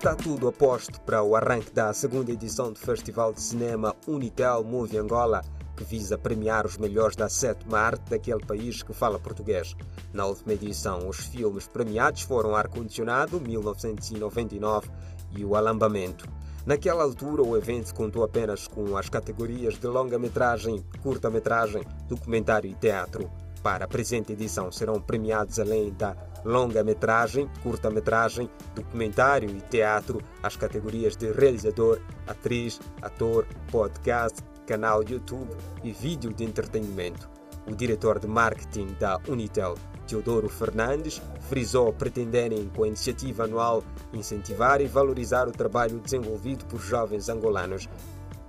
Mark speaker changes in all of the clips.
Speaker 1: Está tudo a posto para o arranque da segunda edição do Festival de Cinema Unitel Movie Angola, que visa premiar os melhores da sétima arte daquele país que fala português. Na última edição, os filmes premiados foram Ar Condicionado, 1999, e O Alambamento. Naquela altura, o evento contou apenas com as categorias de longa-metragem, curta-metragem, documentário e teatro. Para a presente edição serão premiados, além da longa-metragem, curta-metragem, documentário e teatro, as categorias de realizador, atriz, ator, podcast, canal YouTube e vídeo de entretenimento. O diretor de marketing da Unitel, Teodoro Fernandes, frisou pretenderem, com a iniciativa anual, incentivar e valorizar o trabalho desenvolvido por jovens angolanos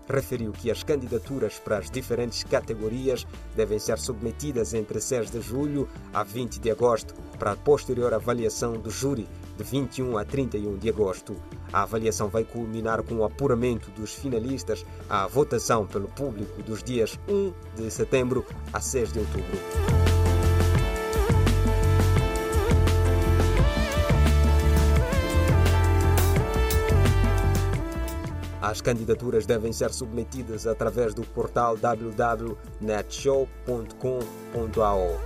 Speaker 1: referiu que as candidaturas para as diferentes categorias devem ser submetidas entre 6 de julho a 20 de agosto para a posterior avaliação do júri de 21 a 31 de agosto. A avaliação vai culminar com o apuramento dos finalistas à votação pelo público dos dias 1 de setembro a 6 de outubro. As candidaturas devem ser submetidas através do portal www.netshow.com.ao.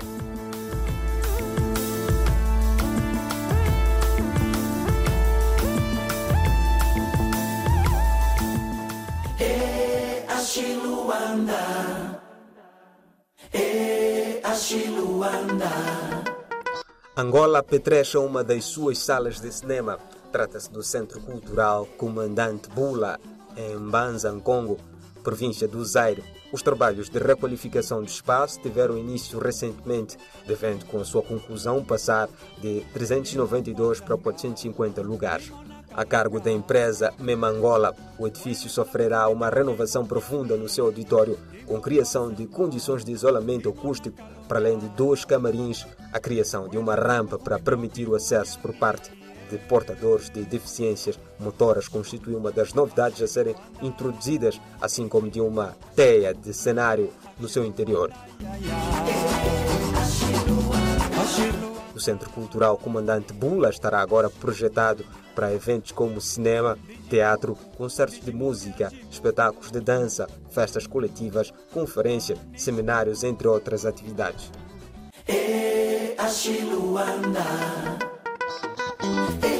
Speaker 1: Angola apetrecha uma das suas salas de cinema. Trata-se do Centro Cultural Comandante Bula, em Mbanza, Congo, província do Zaire. Os trabalhos de requalificação do espaço tiveram início recentemente, devendo com a sua conclusão passar de 392 para 450 lugares. A cargo da empresa Memangola, o edifício sofrerá uma renovação profunda no seu auditório, com criação de condições de isolamento acústico, para além de dois camarins, a criação de uma rampa para permitir o acesso por parte de portadores de deficiências motoras constitui uma das novidades a serem introduzidas, assim como de uma teia de cenário no seu interior. O Centro Cultural Comandante Bula estará agora projetado para eventos como cinema, teatro, concertos de música, espetáculos de dança, festas coletivas, conferências, seminários, entre outras atividades. E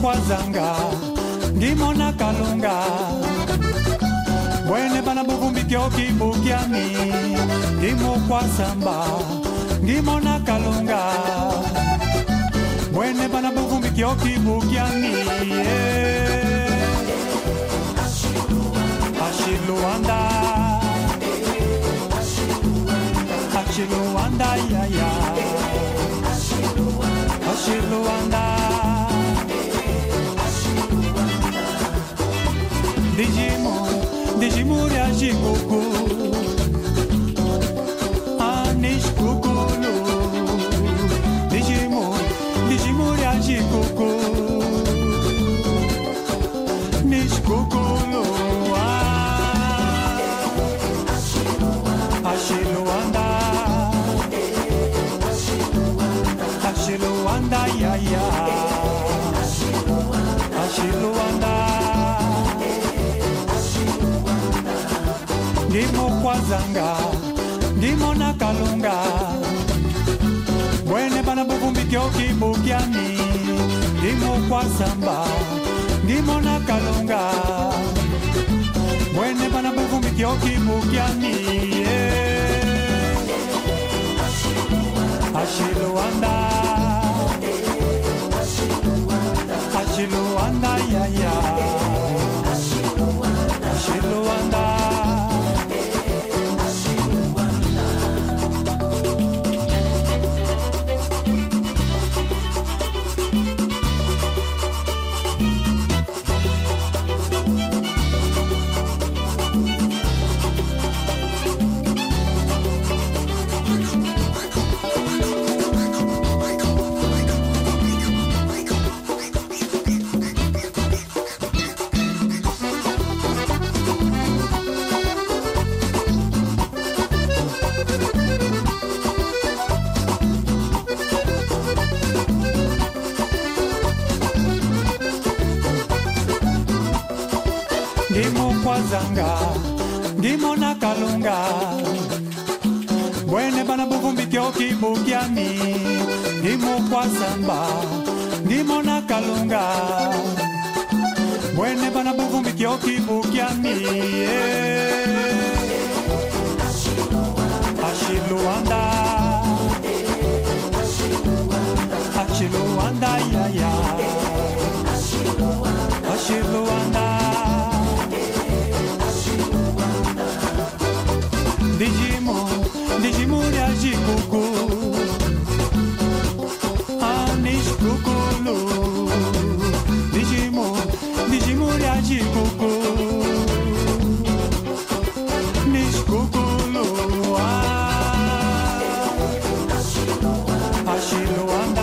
Speaker 2: kwazanga ngimona kalunga bwene bana buvumbikyoki bukyani ngimokwasamba ngimona kalunga bwene bana buvumbikyoki bukyani ashiluanda. Ashiluanda yaya ashiluanda. Digimon, Digimon reage beaucoup. Ashiluanda. Ya ya. Ashiluanda. ndimokwazanga ndimona kalunga bwene bana buvumbikyoki bukyani ndimokwasamba ndimona kalunga bwene bana buvumbikyoki bukyani ashiluanda ashiluanda yaya ashiluanda zanga ngimona kalunga. Bwene bana buvumbikyoki bukyami ngimokwasamba ngimona kalunga. Bwene bana buvumbikyoki bukyami yeah. ashiluanda Achei meu amor